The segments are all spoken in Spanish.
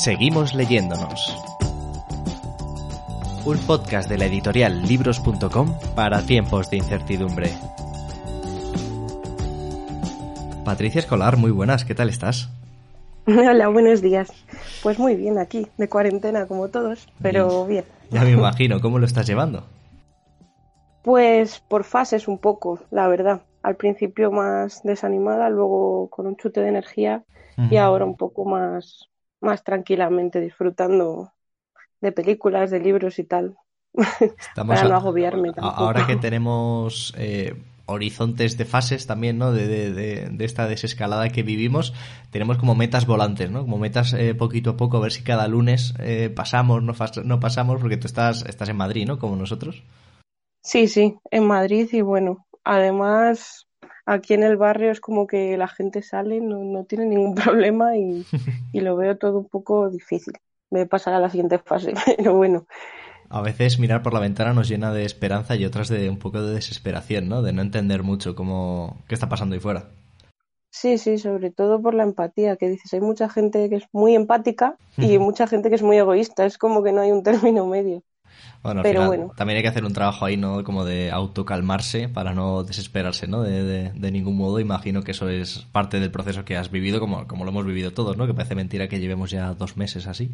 Seguimos leyéndonos. Un podcast de la editorial libros.com para tiempos de incertidumbre. Patricia Escolar, muy buenas, ¿qué tal estás? Hola, buenos días. Pues muy bien aquí, de cuarentena como todos, pero bien. Ya me imagino, ¿cómo lo estás llevando? Pues por fases un poco, la verdad. Al principio más desanimada, luego con un chute de energía y ahora un poco más, más tranquilamente disfrutando de películas, de libros y tal. para no agobiarme tampoco. Ahora que tenemos eh, horizontes de fases también, ¿no? De, de, de, esta desescalada que vivimos, tenemos como metas volantes, ¿no? Como metas eh, poquito a poco, a ver si cada lunes eh, pasamos, no, no pasamos, porque tú estás, estás en Madrid, ¿no? Como nosotros. Sí, sí, en Madrid y bueno, además aquí en el barrio es como que la gente sale, no, no tiene ningún problema y, y lo veo todo un poco difícil. Me pasar a la siguiente fase, pero bueno, a veces mirar por la ventana nos llena de esperanza y otras de un poco de desesperación, ¿no? De no entender mucho cómo qué está pasando ahí fuera. Sí, sí, sobre todo por la empatía, que dices, hay mucha gente que es muy empática y mucha gente que es muy egoísta, es como que no hay un término medio. Bueno, Pero bueno. también hay que hacer un trabajo ahí, ¿no? Como de autocalmarse para no desesperarse, ¿no? De, de, de, ningún modo. Imagino que eso es parte del proceso que has vivido, como, como lo hemos vivido todos, ¿no? Que parece mentira que llevemos ya dos meses así.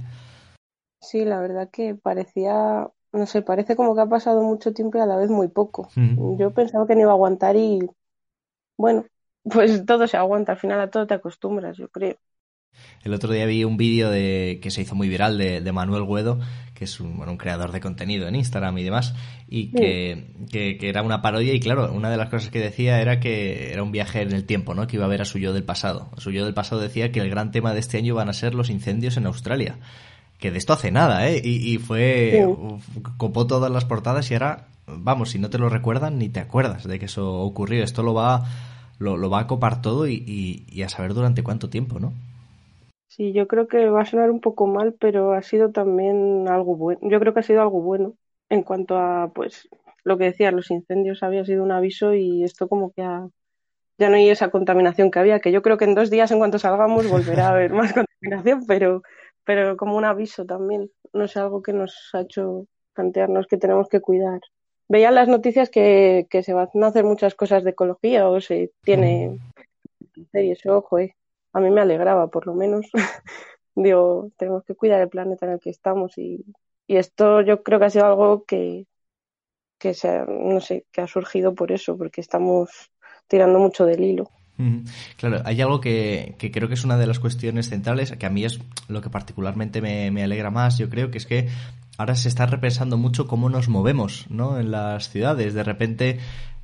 Sí, la verdad que parecía, no sé, parece como que ha pasado mucho tiempo y a la vez muy poco. Yo pensaba que no iba a aguantar y bueno, pues todo se aguanta, al final a todo te acostumbras, yo creo. El otro día vi un vídeo de, que se hizo muy viral de, Manuel Guedo, que es un, bueno, un, creador de contenido en Instagram y demás, y que, que, que, era una parodia y claro, una de las cosas que decía era que era un viaje en el tiempo, ¿no? Que iba a ver a su yo del pasado. Su yo del pasado decía que el gran tema de este año van a ser los incendios en Australia que de esto hace nada, ¿eh? Y, fue, copó todas las portadas y ahora, vamos, si no te lo recuerdan, ni te acuerdas de que eso ocurrió. Esto lo va, lo, lo va a copar todo y, y, a saber durante cuánto tiempo, ¿no? Sí, yo creo que va a sonar un poco mal, pero ha sido también algo bueno. Yo creo que ha sido algo bueno en cuanto a, pues, lo que decía, los incendios había sido un aviso y esto como que ya no hay esa contaminación que había, que yo creo que en dos días en cuanto salgamos volverá a haber más contaminación, pero pero como un aviso también, no es algo que nos ha hecho plantearnos que tenemos que cuidar. Veía las noticias que, que se van a hacer muchas cosas de ecología o se tiene y eso, ojo, eh. A mí me alegraba por lo menos. Digo, tenemos que cuidar el planeta en el que estamos y, y esto yo creo que ha sido algo que, que se, no sé, que ha surgido por eso, porque estamos tirando mucho del hilo. Claro, hay algo que, que, creo que es una de las cuestiones centrales, que a mí es lo que particularmente me, me, alegra más, yo creo, que es que ahora se está repensando mucho cómo nos movemos, ¿no? En las ciudades. De repente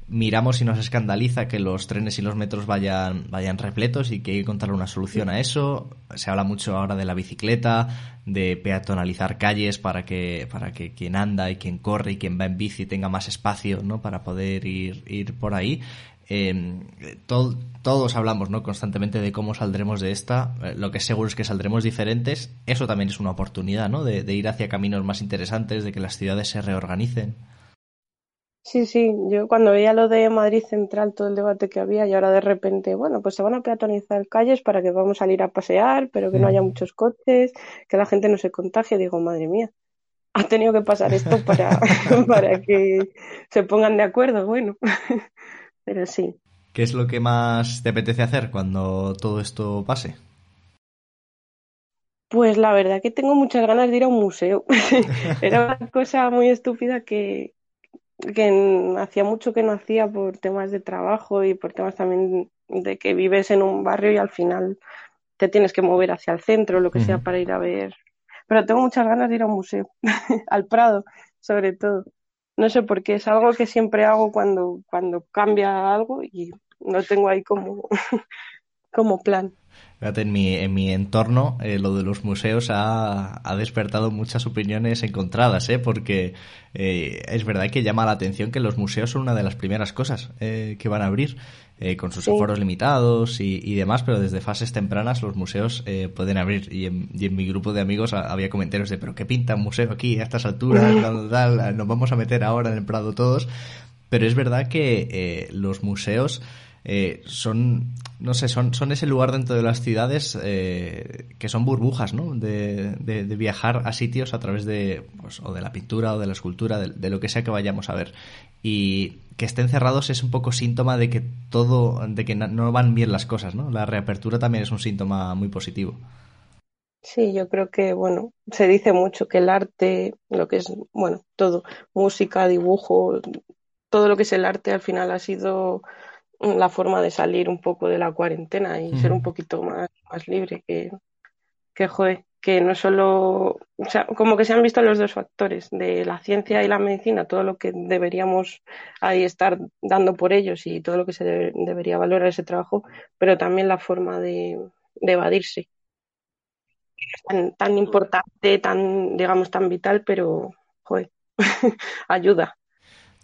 miramos y nos escandaliza que los trenes y los metros vayan, vayan repletos y que hay que encontrar una solución a eso. Se habla mucho ahora de la bicicleta, de peatonalizar calles para que, para que quien anda y quien corre y quien va en bici tenga más espacio, ¿no? Para poder ir, ir por ahí. Em, todos hablamos ¿no? constantemente de cómo saldremos de esta. Eh, lo que es seguro es que saldremos diferentes. Eso también es una oportunidad ¿no? de, ir hacia caminos más interesantes, de que las ciudades se reorganicen. Sí, sí, yo cuando veía lo de Madrid Central, todo el debate que había, y ahora de repente, bueno, pues se van a peatonizar calles para que vamos a salir a pasear, pero que no haya muchos coches, que la gente no se contagie, digo, madre mía, ha tenido que pasar esto para, para que se pongan de acuerdo, bueno pero sí. ¿Qué es lo que más te apetece hacer cuando todo esto pase? Pues la verdad que tengo muchas ganas de ir a un museo. Era una cosa muy estúpida que, que hacía mucho que no hacía por temas de trabajo y por temas también de que vives en un barrio y al final te tienes que mover hacia el centro, lo que sea, para ir a ver. Pero tengo muchas ganas de ir a un museo, al Prado, sobre todo. no sé por qué, es algo que siempre hago cuando, cuando cambia algo y no tengo ahí como, como plan. Fíjate, en mi, en mi entorno eh, lo de los museos ha, ha, despertado muchas opiniones encontradas, ¿eh? porque eh, es verdad que llama la atención que los museos son una de las primeras cosas eh, que van a abrir, eh, con sus sí. aforos limitados y, y, demás, pero desde fases tempranas los museos eh, pueden abrir. Y en, y en, mi grupo de amigos había comentarios de, pero ¿qué pinta un museo aquí a estas alturas? tal, tal, nos vamos a meter ahora en el Prado todos. Pero es verdad que los museos eh, son, no sé, son, son ese lugar dentro de las ciudades eh, que son burbujas, ¿no? De, de, de, viajar a sitios a través de, pues, o de la pintura o de la escultura, de, de, lo que sea que vayamos a ver. Y que estén cerrados es un poco síntoma de que todo, de que no van bien las cosas, ¿no? La reapertura también es un síntoma muy positivo. Sí, yo creo que, bueno, se dice mucho que el arte, lo que es, bueno, todo, música, dibujo, todo lo que es el arte al final ha sido la forma de salir un poco de la cuarentena y ser un poquito más, más libre que, que, joder, que no solo, o sea, como que se han visto los dos factores de la ciencia y la medicina, todo lo que deberíamos ahí estar dando por ellos y todo lo que se debe, debería valorar ese trabajo, pero también la forma de, de evadirse. Tan, tan importante, tan, digamos, tan vital, pero, joder, ayuda.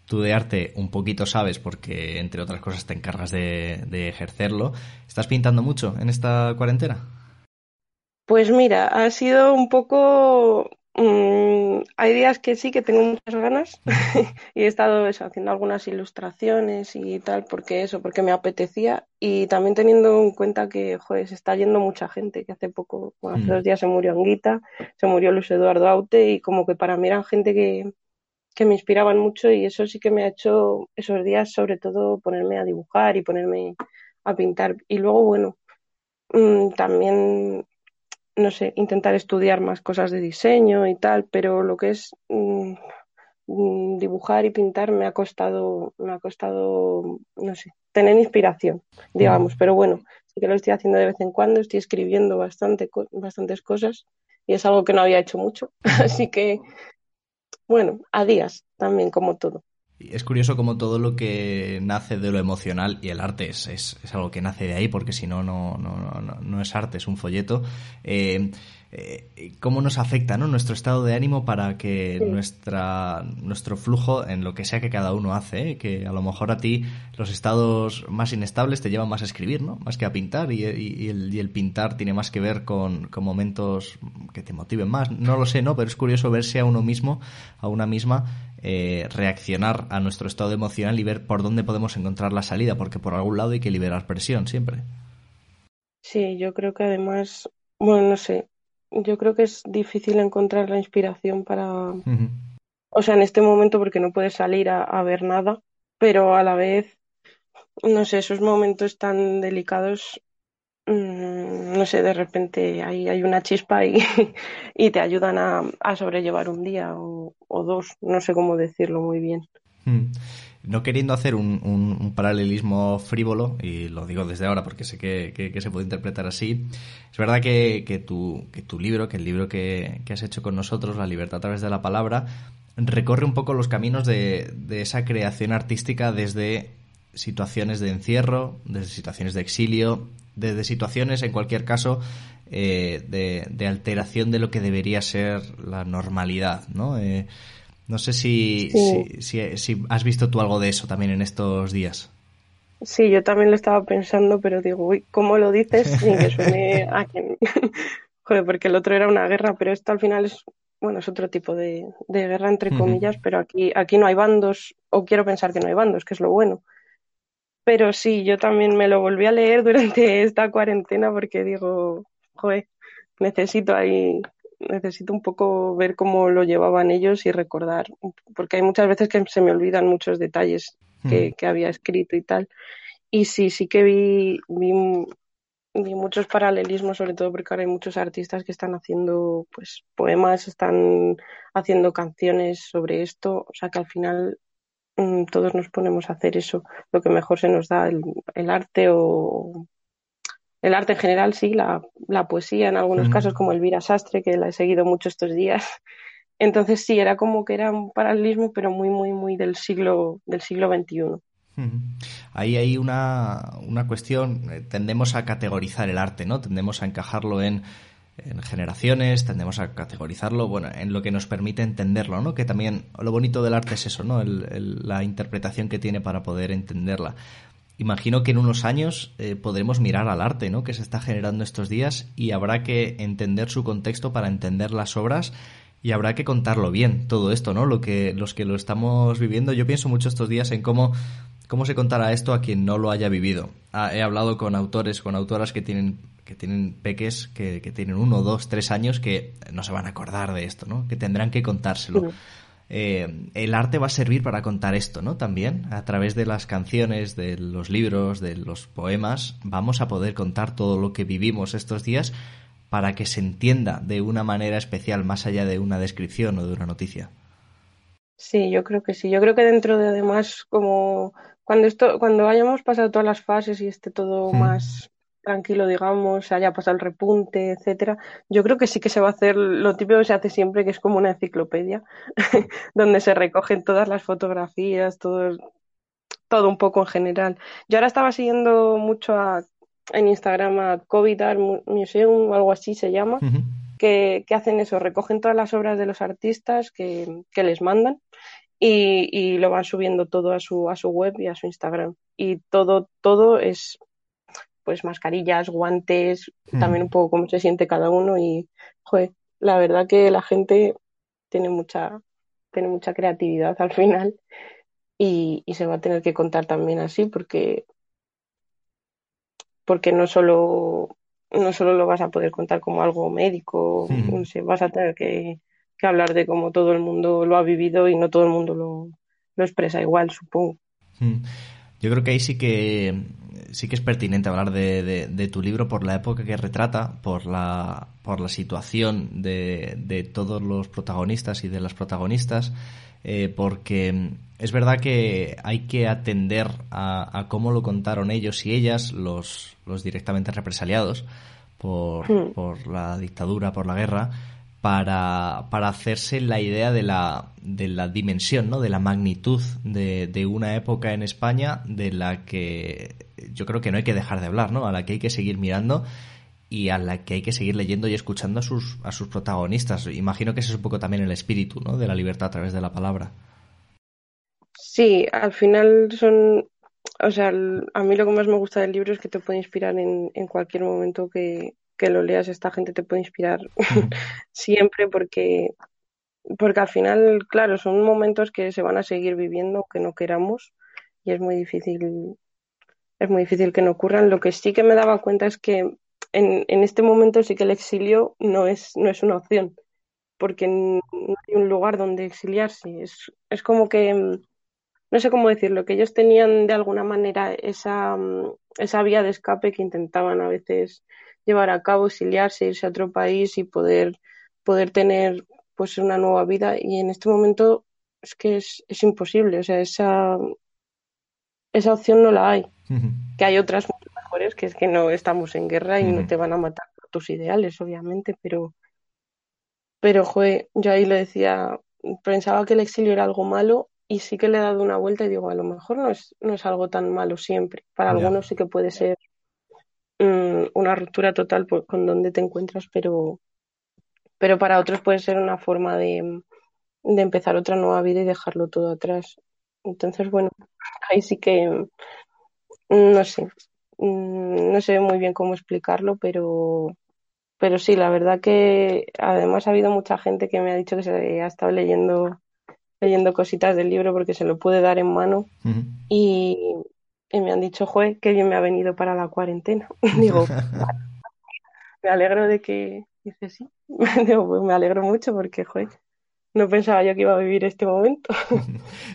Tú de arte un poquito sabes porque, entre otras cosas, te encargas de, de, ejercerlo. ¿Estás pintando mucho en esta cuarentena? Pues mira, ha sido un poco... Mmm, hay días que sí que tengo muchas ganas y he estado eso, haciendo algunas ilustraciones y tal, porque eso, porque me apetecía y también teniendo en cuenta que, joder, se está yendo mucha gente, que hace poco, bueno, hace mm. dos días se murió Anguita, se murió Luis Eduardo Aute y como que para mí eran gente que, que me inspiraban mucho y eso sí que me ha hecho esos días sobre todo ponerme a dibujar y ponerme a pintar. Y luego, bueno, mmm, también, no sé, intentar estudiar más cosas de diseño y tal, pero lo que es mmm, dibujar y pintar me ha costado, me ha costado, no sé, tener inspiración, digamos, pero bueno, sí que lo estoy haciendo de vez en cuando, estoy escribiendo bastante, bastantes cosas y es algo que no había hecho mucho, así que bueno, a días también, como todo. Es curioso como todo lo que nace de lo emocional, y el arte es, es, es algo que nace de ahí, porque si no, no, no, no, no es arte, es un folleto. Eh, eh, cómo nos afecta ¿no? nuestro estado de ánimo para que sí. nuestra, nuestro flujo en lo que sea que cada uno hace, ¿eh? que a lo mejor a ti los estados más inestables te llevan más a escribir, ¿no? más que a pintar, y, y, y, el, y el, pintar tiene más que ver con, con, momentos que te motiven más. No lo sé, ¿no? pero es curioso verse a uno mismo, a una misma, eh, reaccionar a nuestro estado emocional y ver por dónde podemos encontrar la salida, porque por algún lado hay que liberar presión siempre. Sí, yo creo que además, bueno, no sé, yo creo que es difícil encontrar la inspiración para, uh -huh. o sea, en este momento porque no puedes salir a, a, ver nada, pero a la vez, no sé, esos momentos tan delicados, no sé, de repente hay, hay una chispa y, y te ayudan a, a, sobrellevar un día o, dos, no sé cómo decirlo muy bien. Mm no queriendo hacer un, un, un, paralelismo frívolo, y lo digo desde ahora porque sé que, que, que se puede interpretar así, es verdad que, que, tu, que tu libro, que el libro que, que has hecho con nosotros, La libertad a través de la palabra, recorre un poco los caminos de, de esa creación artística desde situaciones de encierro, desde situaciones de exilio, desde situaciones, en cualquier caso, eh, de, de alteración de lo que debería ser la normalidad, ¿no? Eh, no sé si, sí. si, si, si, has visto tú algo de eso también en estos días. Sí, yo también lo estaba pensando, pero digo, uy, ¿cómo lo dices sin que suene a quien? Joder, porque el otro era una guerra, pero esto al final es, bueno, es otro tipo de, de guerra, entre comillas, uh -huh. pero aquí, aquí no hay bandos, o quiero pensar que no hay bandos, que es lo bueno. Pero sí, yo también me lo volví a leer durante esta cuarentena porque digo, joder, necesito ahí necesito un poco ver cómo lo llevaban ellos y recordar, porque hay muchas veces que se me olvidan muchos detalles que, mm. que había escrito y tal. Y sí, sí que vi, vi, vi, muchos paralelismos, sobre todo porque ahora hay muchos artistas que están haciendo pues poemas, están haciendo canciones sobre esto, o sea que al final todos nos ponemos a hacer eso, lo que mejor se nos da el, el arte o el arte en general, sí, la, la poesía en algunos uh -huh. casos, como Elvira Sastre, que la he seguido mucho estos días, Entonces sí, era como que era un paralelismo, pero muy, muy, muy del siglo, del siglo XXI. Ahí hay una, una cuestión, eh, tendemos a categorizar el arte, ¿no? Tendemos a encajarlo en, en, generaciones, tendemos a categorizarlo, bueno, en lo que nos permite entenderlo, ¿no? Que también lo bonito del arte es eso, ¿no? la interpretación que tiene para poder entenderla. Imagino que en unos años eh, podremos mirar al arte, ¿no? Que se está generando estos días y habrá que entender su contexto para entender las obras y habrá que contarlo bien todo esto, ¿no? Lo que los que lo estamos viviendo, yo pienso mucho estos días en cómo cómo se contará esto a quien no lo haya vivido. Ah, he hablado con autores, con autoras que tienen que tienen peques que, que, tienen uno, dos, tres años que no se van a acordar de esto, ¿no? Que tendrán que contárselo. Eh, el arte va a servir para contar esto, ¿no? También, a través de las canciones, de los libros, de los poemas, vamos a poder contar todo lo que vivimos estos días para que se entienda de una manera especial, más allá de una descripción o de una noticia. Sí, yo creo que sí. Yo creo que dentro de además, como cuando esto, cuando hayamos pasado todas las fases y esté todo hmm. más tranquilo, digamos, haya pasado el repunte, etcétera, yo creo que sí que se va a hacer lo típico que se hace siempre, que es como una enciclopedia, donde se recogen todas las fotografías, todo, todo un poco en general. Yo ahora estaba siguiendo mucho a, en Instagram a COVID Art Museum o algo así se llama, que, que, hacen eso, recogen todas las obras de los artistas que, que les mandan y, y, lo van subiendo todo a su, a su web y a su Instagram. Y todo, todo es pues mascarillas, guantes, hmm. también un poco cómo se siente cada uno y, joder, la verdad que la gente tiene mucha, tiene mucha creatividad al final y, se va a tener que contar también así porque, porque no solo, no solo lo vas a poder contar como algo médico, hmm. vas a tener que, hablar de cómo todo el mundo lo ha vivido y no todo el mundo lo, lo expresa igual, supongo. Hmm. Yo creo que ahí sí que sí que es pertinente hablar de, de, tu libro por la época que retrata, por la, por la situación de, de todos los protagonistas y de las protagonistas, eh, porque es verdad que hay que atender a, a, cómo lo contaron ellos y ellas, los, los directamente represaliados por, hmm. por la dictadura, por la guerra, para, para hacerse la idea de la, de la dimensión, ¿no? de la magnitud de, de una época en España de la que yo creo que no hay que dejar de hablar, ¿no? A la que hay que seguir mirando y a la que hay que seguir leyendo y escuchando a sus, a sus protagonistas. Imagino que ese es un poco también el espíritu, ¿no? De la libertad a través de la palabra. Sí, al final son, o sea, a mí lo que más me gusta del libro es que te puede inspirar en, en cualquier momento que, que lo leas. Esta gente te puede inspirar siempre porque, porque al final, claro, son momentos que se van a seguir viviendo que no queramos y es muy difícil es muy difícil que no ocurran. Lo que sí que me daba cuenta es que en, en este momento sí que el exilio no es, no es una opción, porque no hay un lugar donde exiliarse. Es, es como que, mm, no sé cómo decirlo, que ellos tenían de alguna manera esa, mm, esa vía de escape que intentaban a veces llevar a cabo, exiliarse, irse a otro país y poder, poder tener pues una nueva vida. Y en este momento es que es, es imposible, o sea, esa, esa opción no la hay. Que hay otras mucho mejores, que es que no estamos en guerra y no te van a matar por tus ideales, obviamente, pero, pero, joder, yo ahí le decía, pensaba que el exilio era algo malo y sí que le he dado una vuelta y digo, a lo mejor no es, no es algo tan malo siempre. Para algunos sí que puede ser mm, una ruptura total con donde te encuentras, pero, pero para otros puede ser una forma de, de empezar otra nueva vida y dejarlo todo atrás. Entonces, bueno, ahí sí que no sé, mm, no sé muy bien cómo explicarlo, pero, pero sí, la verdad que además ha habido mucha gente que me ha dicho que se ha estado leyendo, leyendo cositas del libro porque se lo puede dar en mano y, me han dicho, joder, qué bien me ha venido para la cuarentena. Digo, me alegro de que, dice sí, Digo, pues me alegro mucho porque, joder, no pensaba yo que iba a vivir este momento.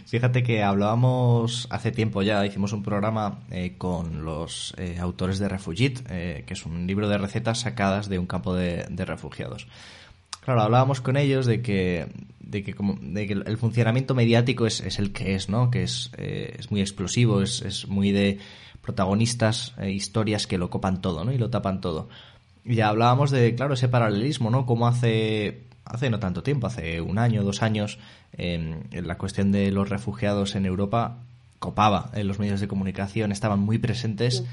Fíjate que hablábamos hace tiempo ya, hicimos un programa eh, con los eh, autores de Refugit, eh, que es un libro de recetas sacadas de un campo de, refugiados. Claro, hablábamos con ellos de que, de que, como, de que el funcionamiento mediático es, es, el que es, ¿no? Que es, es muy explosivo, es, es muy de protagonistas, historias que lo copan todo, ¿no? Y lo tapan todo. Y ya hablábamos de, claro, ese paralelismo, ¿no? Cómo hace hace no tanto tiempo, hace un año, dos años, la cuestión de los refugiados en Europa copaba en los medios de comunicación, estaban muy presentes.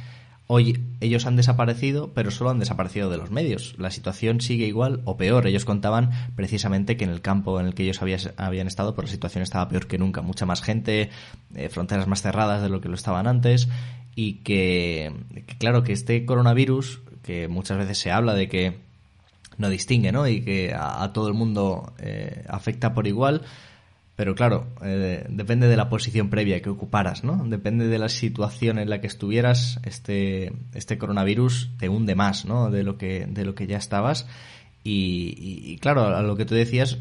Hoy ellos han desaparecido, pero solo han desaparecido de los medios. La situación sigue igual o peor. Ellos contaban precisamente que en el campo en el que ellos habían estado, pues la situación estaba peor que nunca. Mucha más gente, eh, fronteras más cerradas de lo que lo estaban antes. Y que, claro, que este coronavirus, que muchas veces se habla de que no distingue, ¿no? Y que a, todo el mundo eh, afecta por igual pero claro, eh, depende de la posición previa que ocuparas, ¿no? Depende de la situación en la que estuvieras, este, este coronavirus te hunde más, ¿no? De lo que, de lo que ya estabas. Y, claro, a lo que tú decías,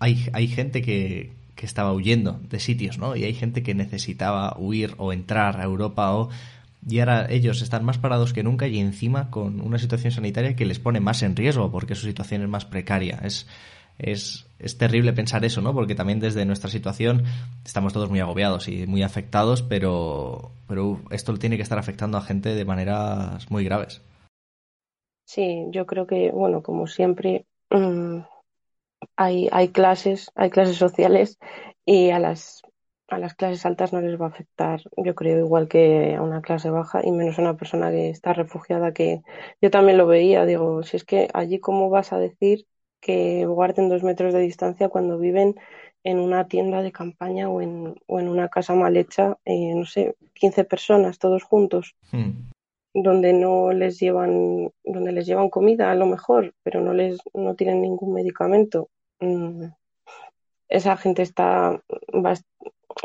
hay, hay gente que, que estaba huyendo de sitios, ¿no? Y hay gente que necesitaba huir o entrar a Europa o y ahora ellos están más parados que nunca y encima con una situación sanitaria que les pone más en riesgo porque su situación es más precaria. Es, es, es terrible pensar eso, ¿no? Porque también desde nuestra situación estamos todos muy agobiados y muy afectados, pero, pero esto tiene que estar afectando a gente de maneras muy graves. Sí, yo creo que, bueno, como siempre, mm, hay, hay clases, hay clases sociales y a las, a las clases altas no les va a afectar, yo creo, igual que a una clase baja y menos a una persona que está refugiada, que yo también lo veía, digo, si es que allí cómo vas a decir que guarden dos metros de distancia cuando viven en una tienda de campaña o en, o en una casa mal hecha, eh, no sé, 15 personas todos juntos, hmm. donde no les llevan, donde les llevan comida a lo mejor, pero no les, no tienen ningún medicamento. Mm, esa gente está, va,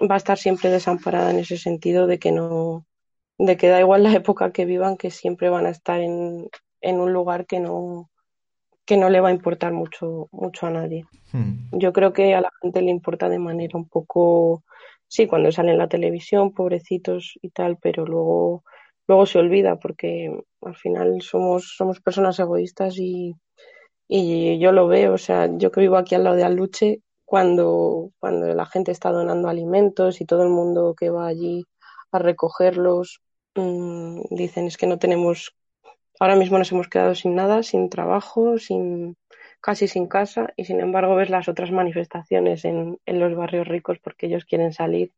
va a estar siempre desamparada en ese sentido de que no, de que da igual la época que vivan, que siempre van a estar en, en un lugar que no, que no le va a importar mucho, mucho a nadie. Hmm. Yo creo que a la gente le importa de manera un poco, sí, cuando sale en la televisión, pobrecitos y tal, pero luego, luego se olvida porque al final somos, somos personas egoístas y, y yo lo veo, o sea, yo que vivo aquí al lado de Aluche, cuando, cuando la gente está donando alimentos y todo el mundo que va allí a recogerlos, mmm, dicen es que no tenemos Ahora mismo nos hemos quedado sin nada, sin trabajo, sin casi sin casa y sin embargo ves las otras manifestaciones en, en los barrios ricos porque ellos quieren salir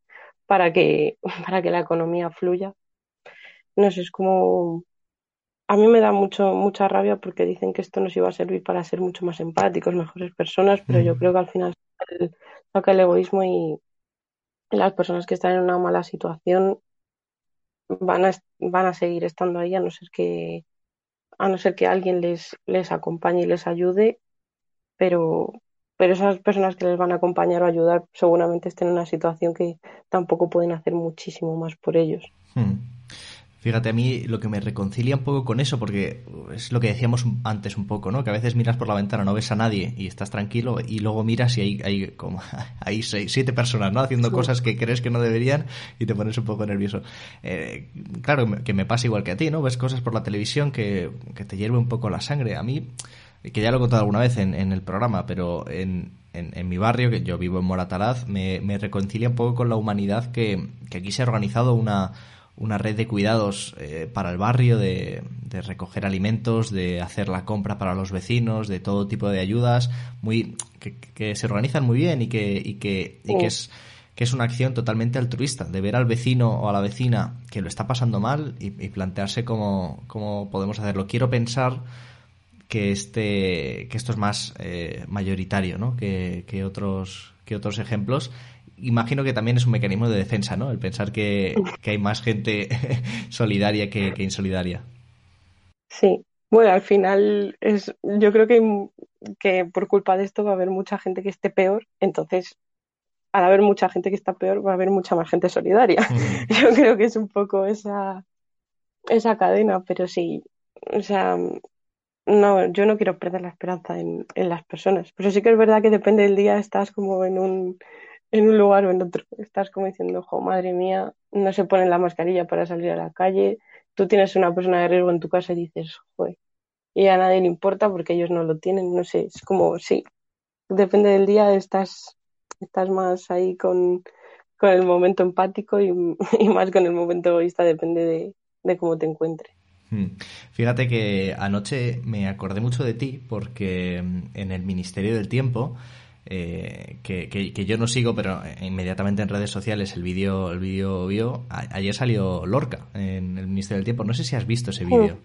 para que, para que la economía fluya. No sé, es como a mí me da mucho mucha rabia porque dicen que esto nos iba a servir para ser mucho más empáticos, mejores personas, pero yo creo que al final saca el egoísmo y las personas que están en una mala situación van a, van a seguir estando ahí a no ser que, a no ser que alguien les, les acompañe y les ayude, pero, pero esas personas que les van a acompañar o ayudar seguramente estén en una situación que tampoco pueden hacer muchísimo más por ellos. Hmm. Fíjate, a mí lo que me reconcilia un poco con eso, porque es lo que decíamos antes un poco, ¿no? Que a veces miras por la ventana, no ves a nadie y estás tranquilo, y luego miras y hay, hay como hay seis, siete personas, ¿no? Haciendo cosas que crees que no deberían y te pones un poco nervioso. Eh, claro, que me pasa igual que a ti, ¿no? Ves cosas por la televisión que, que te hierve un poco la sangre. A mí, que ya lo he contado alguna vez en, en el programa, pero en, en, mi barrio, que yo vivo en Moratalaz, me, me reconcilia un poco con la humanidad que, que aquí se ha organizado una una red de cuidados eh, para el barrio, de, de, recoger alimentos, de hacer la compra para los vecinos, de todo tipo de ayudas, muy que, se organizan muy bien y que, y que, y que es que es una acción totalmente altruista, de ver al vecino o a la vecina que lo está pasando mal y, plantearse cómo, cómo, podemos hacerlo. Quiero pensar que este que esto es más eh, mayoritario ¿no? que, que, otros que otros ejemplos imagino que también es un mecanismo de defensa, ¿no? El pensar que, hay más gente solidaria que, insolidaria. Sí, bueno, al final es, yo creo que, que por culpa de esto va a haber mucha gente que esté peor, entonces al haber mucha gente que está peor va a haber mucha más gente solidaria. Yo creo que es un poco esa, esa cadena, pero sí, o sea, no, yo no quiero perder la esperanza en, en las personas, pero sí que es verdad que depende del día, estás como en un en un lugar o en otro. Estás como diciendo, ojo, madre mía, no se ponen la mascarilla para salir a la calle. Tú tienes una persona de riesgo en tu casa y dices, joder, y a nadie le importa porque ellos no lo tienen. No sé, es como, sí, depende del día, estás, estás más ahí con, con el momento empático y, más con el momento egoísta, depende de, de cómo te encuentres. Hmm. Fíjate que anoche me acordé mucho de ti porque mm, en el Ministerio del Tiempo, eh, que, que, yo no sigo, pero inmediatamente en redes sociales el vídeo el vídeo vio, ayer salió Lorca en el Ministerio del Tiempo. No sé si has visto ese vídeo.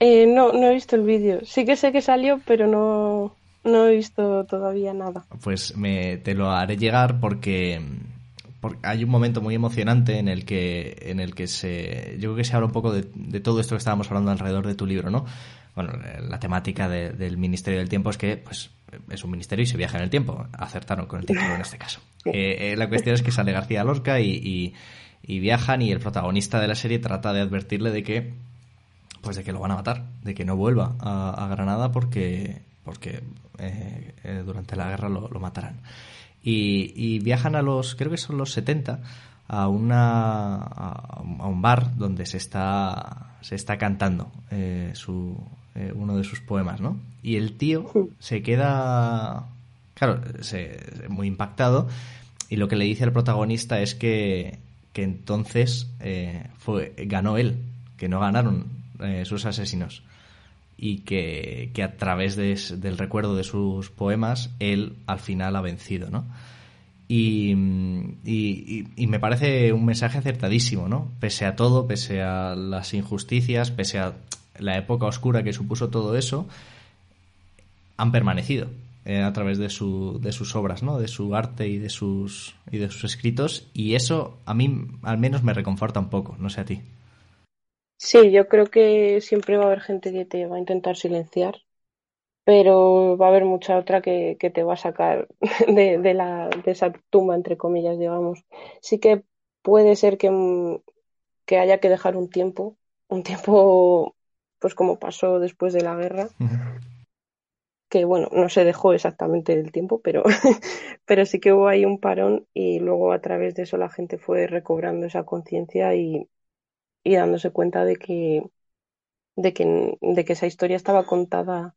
Eh, no, no he visto el vídeo. Sí que sé que salió, pero no, no he visto todavía nada. Pues me, te lo haré llegar porque porque hay un momento muy emocionante en el que en el que se yo creo que se habla un poco de, todo esto que estábamos hablando alrededor de tu libro no bueno la temática del ministerio del tiempo es que pues es un ministerio y se viaja en el tiempo. Acertaron con el título en este caso. Eh, eh, la cuestión es que sale García Lorca y, y, viajan y el protagonista de la serie trata de advertirle de que pues de que lo van a matar de que no vuelva a, Granada porque porque eh, durante la guerra lo, lo matarán. Y, viajan a los, creo que son los 70, a, una, a, un bar donde se está, se está cantando eh, su, eh, uno de sus poemas, ¿no? Y el tío se queda, claro, se, muy impactado y lo que le dice al protagonista es que, que entonces eh, fue, ganó él, que no ganaron sus asesinos y que, a través del recuerdo de sus poemas él al final ha vencido, ¿no? Y, y, me parece un mensaje acertadísimo, ¿no? Pese a todo, pese a las injusticias, pese a la época oscura que supuso todo eso, han permanecido eh, a través de, su, de sus obras, ¿no? De su arte y de sus, y de sus escritos y eso a mí al menos me reconforta un poco, no sé a ti. Sí, yo creo que siempre va a haber gente que te va a intentar silenciar, pero va a haber mucha otra que, que te va a sacar de, de, la, de esa tumba, entre comillas, digamos. Sí que puede ser que, que haya que dejar un tiempo, un tiempo, pues como pasó después de la guerra, que bueno, no se dejó exactamente el tiempo, pero, pero sí que hubo ahí un parón y luego a través de eso la gente fue recobrando esa conciencia y, y dándose cuenta de que, de que, de que esa historia estaba contada,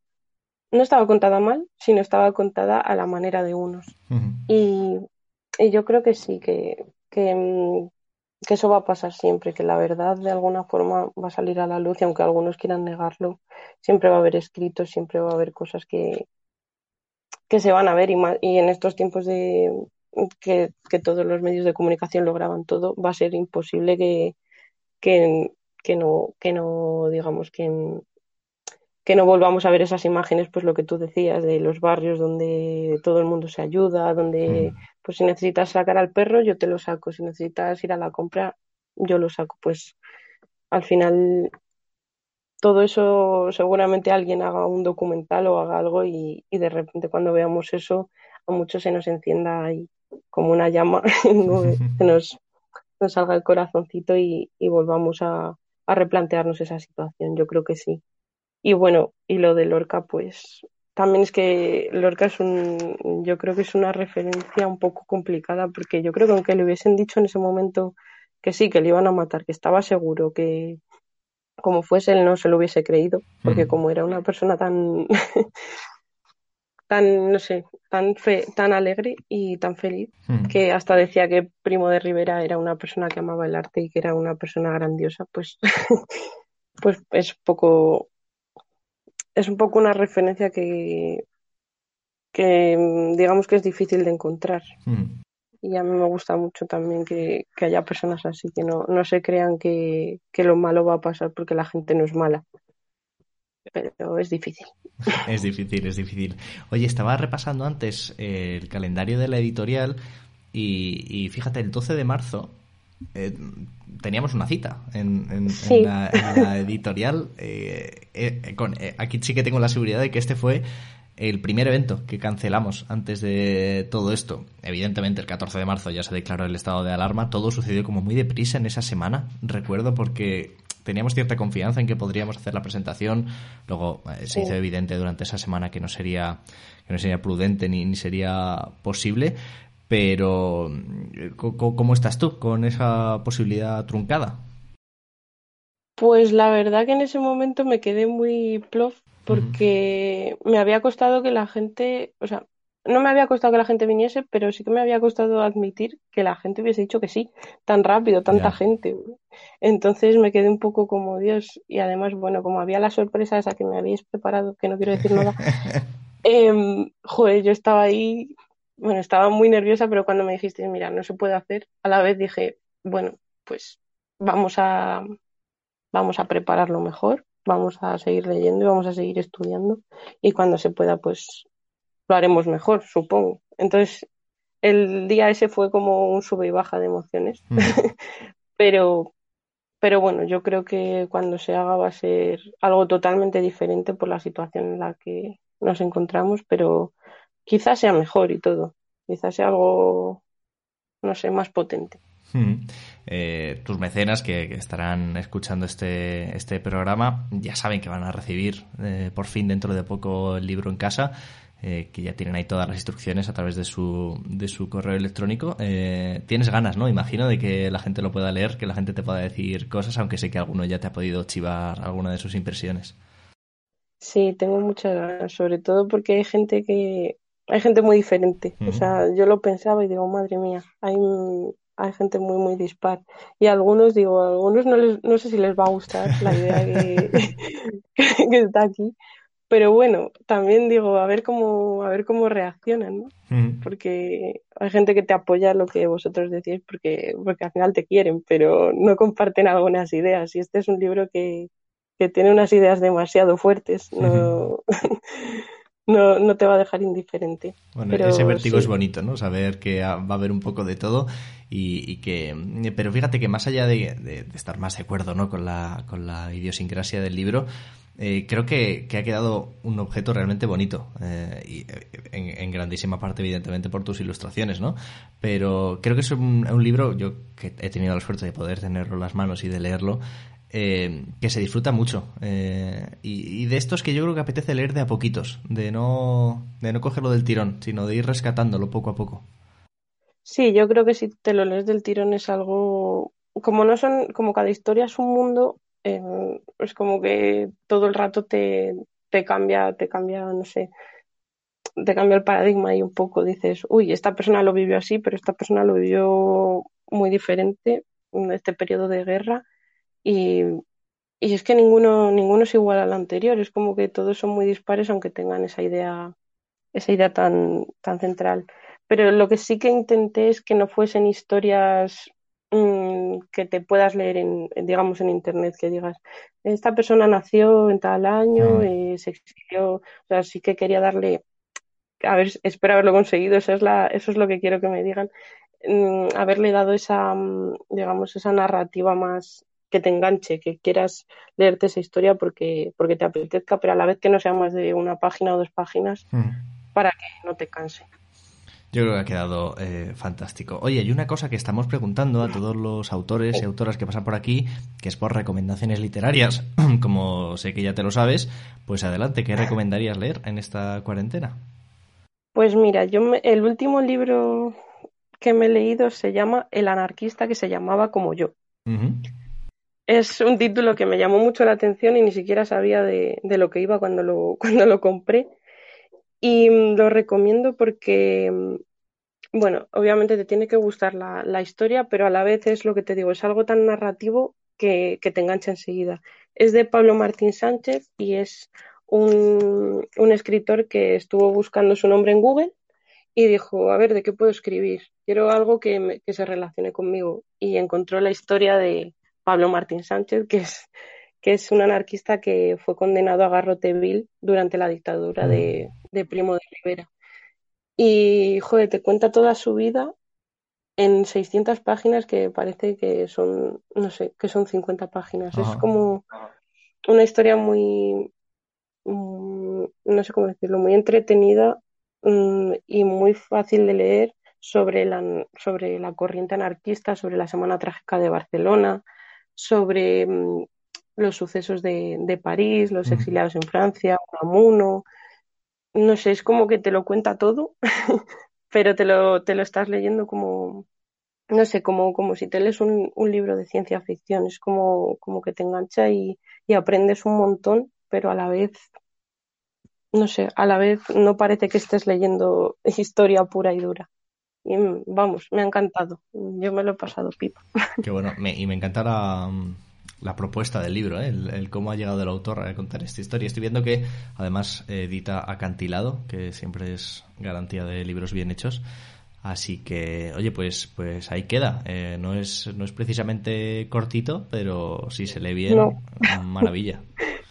no estaba contada mal, sino estaba contada a la manera de unos. y, y, yo creo que sí, que, que, que, eso va a pasar siempre, que la verdad de alguna forma va a salir a la luz y aunque algunos quieran negarlo, siempre va a haber escritos, siempre va a haber cosas que, que se van a ver y, y en estos tiempos de que, que todos los medios de comunicación lo graban todo, va a ser imposible que, que, que no, que no, digamos, que, que no volvamos a ver esas imágenes, pues lo que tú decías, de los barrios donde todo el mundo se ayuda, donde, mm. Pues si necesitas sacar al perro, yo te lo saco, si necesitas ir a la compra, yo lo saco, pues al final todo eso seguramente alguien haga un documental o haga algo y, y de repente cuando veamos eso a muchos se nos encienda ahí como una llama, se nos nos salga el corazoncito y, volvamos a, replantearnos esa situación. Yo creo que sí. Y bueno, y lo de Lorca, pues también es que Lorca es un, yo creo que es una referencia un poco complicada, porque yo creo que aunque le hubiesen dicho en ese momento que sí, que le iban a matar, que estaba seguro que como fuese él no se lo hubiese creído, porque como era una persona tan tan, no sé, tan, fe, tan alegre y tan feliz, que hasta decía que Primo de Rivera era una persona que amaba el arte y que era una persona grandiosa, pues, pues es poco, es un poco una referencia que, que digamos que es difícil de encontrar. Hmm. Y a mí me gusta mucho también que, que haya personas así, que no, no se crean que, que lo malo va a pasar porque la gente no es mala pero es difícil. Es difícil, es difícil. Oye, estaba repasando antes eh, el calendario de la editorial y, fíjate, el 12 de marzo eh, teníamos una cita en, la, editorial. Eh, con, aquí sí que tengo la seguridad de que este fue el primer evento que cancelamos antes de todo esto. Evidentemente, el 14 de marzo ya se declaró el estado de alarma. Todo sucedió como muy deprisa en esa semana, recuerdo, porque teníamos cierta confianza en que podríamos hacer la presentación. Luego eh, se hizo evidente durante esa semana que no sería, que no sería prudente ni, ni sería posible. Pero, ¿cómo estás tú con esa posibilidad truncada? Pues la verdad que en ese momento me quedé muy plof porque me había costado que la gente, o sea, no me había costado que la gente viniese, pero sí que me había costado admitir que la gente hubiese dicho que sí, tan rápido, tanta gente. Entonces me quedé un poco como Dios y además, bueno, como había la sorpresa esa que me habéis preparado, que no quiero decir nada, eh, joder, yo estaba ahí, bueno, estaba muy nerviosa, pero cuando me dijiste, mira, no se puede hacer, a la vez dije, bueno, pues vamos a, vamos a prepararlo mejor, vamos a seguir leyendo y vamos a seguir estudiando y cuando se pueda, pues lo haremos mejor, supongo. Entonces, el día ese fue como un sube y baja de emociones, mm. pero, pero bueno, yo creo que cuando se haga va a ser algo totalmente diferente por la situación en la que nos encontramos, pero quizás sea mejor y todo, quizás sea algo, no sé, más potente. Hmm. Eh, tus mecenas que, estarán escuchando este, este programa ya saben que van a recibir eh, por fin dentro de poco el libro en casa. Eh, que ya tienen ahí todas las instrucciones a través de su, de su correo electrónico. tienes ganas, ¿no? Imagino de que la gente lo pueda leer, que la gente te pueda decir cosas, aunque sé que alguno ya te ha podido chivar alguna de sus impresiones. Sí, tengo muchas ganas, sobre todo porque hay gente que hay gente muy diferente. O sea, yo lo pensaba y digo, madre mía, hay hay gente muy, muy dispar. Y algunos, digo, a algunos no, les, no sé si les va a gustar la idea que, que, está aquí. Pero bueno, también digo, a ver cómo, a ver cómo reaccionan, ¿no? Porque hay gente que te apoya lo que vosotros decís porque, porque al final te quieren, pero no comparten algunas ideas. Y este es un libro que, que tiene unas ideas demasiado fuertes. No, no, no te va a dejar indiferente. Bueno, ese vértigo es bonito, ¿no? Saber que va a haber un poco de todo y, que... Pero fíjate que más allá de, estar más de acuerdo, ¿no? Con la, con la idiosincrasia del libro, eh, creo que, ha quedado un objeto realmente bonito eh, y eh, en, grandísima parte evidentemente por tus ilustraciones no pero creo que es un, un libro yo que he tenido la suerte de poder tenerlo en las manos y de leerlo eh, que se disfruta mucho. Eh, y, de estos que yo creo que apetece leer de a poquitos, de no, de no cogerlo del tirón, sino de ir rescatándolo poco a poco. Sí, yo creo que si te lo lees del tirón es algo, como no son, como cada historia es un mundo, eh, es como que todo el rato te, te cambia, te cambia, no sé, te cambia el paradigma y un poco dices, uy, esta persona lo vivió así, pero esta persona lo vivió muy diferente en este periodo de guerra y, y es que ninguno, ninguno es igual al anterior, es como que todos son muy dispares aunque tengan esa idea, esa idea tan, tan central. Pero lo que sí que intenté es que no fuesen historias mm, que te puedas leer en, digamos, en internet, que digas, esta persona nació en tal año, mm. eh, se exilió, o sea, sí que quería darle, a ver, espero haberlo conseguido, eso es, la, eso es lo que quiero que me digan, mm, haberle dado esa, digamos, esa narrativa más, que te enganche, que quieras leerte esa historia porque, porque te apetezca, pero a la vez que no sea más de una página o dos páginas mm. para que no te canse. Yo creo que ha quedado eh, fantástico. Oye, hay una cosa que estamos preguntando a todos los autores y autoras que pasan por aquí, que es por recomendaciones literarias. Como sé que ya te lo sabes, pues adelante, ¿qué recomendarías leer en esta cuarentena? Pues mira, yo el último libro que me he leído se llama El anarquista que se llamaba como yo. Es un título que me llamó mucho la atención y ni siquiera sabía de, lo que iba cuando lo, cuando lo compré. Y mm, lo recomiendo porque, mm, bueno, obviamente te tiene que gustar la, historia, pero a la vez es lo que te digo, es algo tan narrativo que, te engancha enseguida. Es de Pablo Martín Sánchez y es un, escritor que estuvo buscando su nombre en Google y dijo, a ver, ¿de qué puedo escribir? Quiero algo que, que se relacione conmigo. Y encontró la historia de, Pablo Martín Sánchez, que es, que es un anarquista que fue condenado a garrote vil durante la dictadura de, mm. Primo de Rivera. Y, joder, te cuenta toda su vida en 600 páginas que parece que son, no sé, que son 50 páginas. Es como una historia muy, mm, no sé cómo decirlo, muy entretenida mm, y muy fácil de leer sobre la, sobre la corriente anarquista, sobre la Semana Trágica de Barcelona, sobre mm, los sucesos de, París, los exiliados en Francia, Unamuno. No sé, es como que te lo cuenta todo, pero te lo, te lo estás leyendo como, no sé, como, como si te lees un, un libro de ciencia ficción. Es como, como que te engancha y, y aprendes un montón, pero a la vez no sé, a la vez no parece que estés leyendo historia pura y dura. Y vamos, me ha encantado. Yo me lo he pasado pipa. Qué bueno, y me encanta la, propuesta del libro, ¿eh? el, cómo ha llegado el autor a contar esta historia. Estoy viendo que además edita Acantilado, que siempre es garantía de libros bien hechos. Así que, oye, pues, pues ahí queda. Eh, no, es, no es precisamente cortito, pero si se lee bien, maravilla.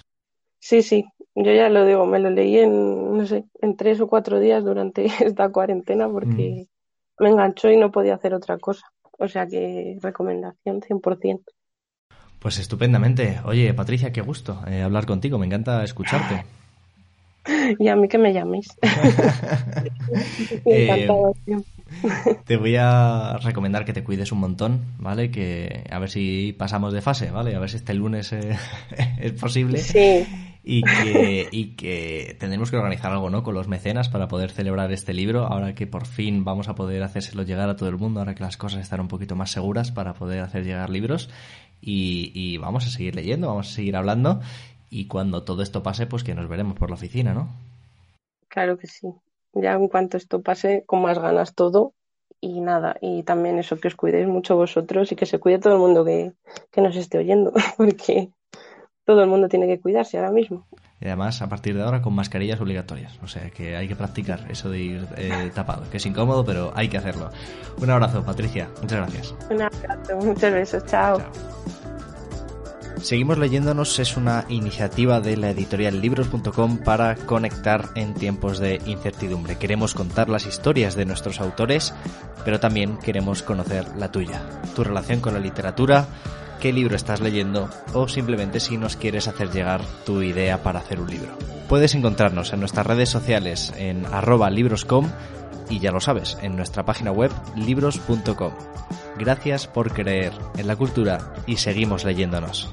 Sí, sí, yo ya lo digo, me lo leí en, no sé, en tres o cuatro días durante esta cuarentena porque mm. Me enganchó y no podía hacer otra cosa. O sea que recomendación 100%. Pues estupendamente. Oye, Patricia, qué gusto eh, hablar contigo. Me encanta escucharte. y a mí que me llaméis. eh, te voy a recomendar que te cuides un montón, ¿vale? Que a ver si pasamos de fase, ¿vale? A ver si este lunes eh, es posible. Sí y que, y que tendremos que organizar algo, ¿no? Con los mecenas para poder celebrar este libro, ahora que por fin vamos a poder hacérselo llegar a todo el mundo, ahora que las cosas están un poquito más seguras para poder hacer llegar libros y, y vamos a seguir leyendo, vamos a seguir hablando y cuando todo esto pase, pues que nos veremos por la oficina, ¿no? Claro que sí. Ya en cuanto esto pase, con más ganas todo y nada, y también eso, que os cuidéis mucho vosotros y que se cuide todo el mundo que, que nos esté oyendo, porque todo el mundo tiene que cuidarse ahora mismo. Y además, a partir de ahora, con mascarillas obligatorias. O sea, que hay que practicar eso de ir eh, tapado, que es incómodo, pero hay que hacerlo. Un abrazo, Patricia. Muchas gracias. Un abrazo, muchos besos. Chao. Seguimos leyéndonos es una iniciativa de la editorial libros.com para conectar en tiempos de incertidumbre. Queremos contar las historias de nuestros autores, pero también queremos conocer la tuya, tu relación con la literatura, qué libro estás leyendo o simplemente si nos quieres hacer llegar tu idea para hacer un libro. Puedes encontrarnos en nuestras redes sociales en arroba libroscom y ya lo sabes, en nuestra página web libros.com. Gracias por creer en la cultura y seguimos leyéndonos.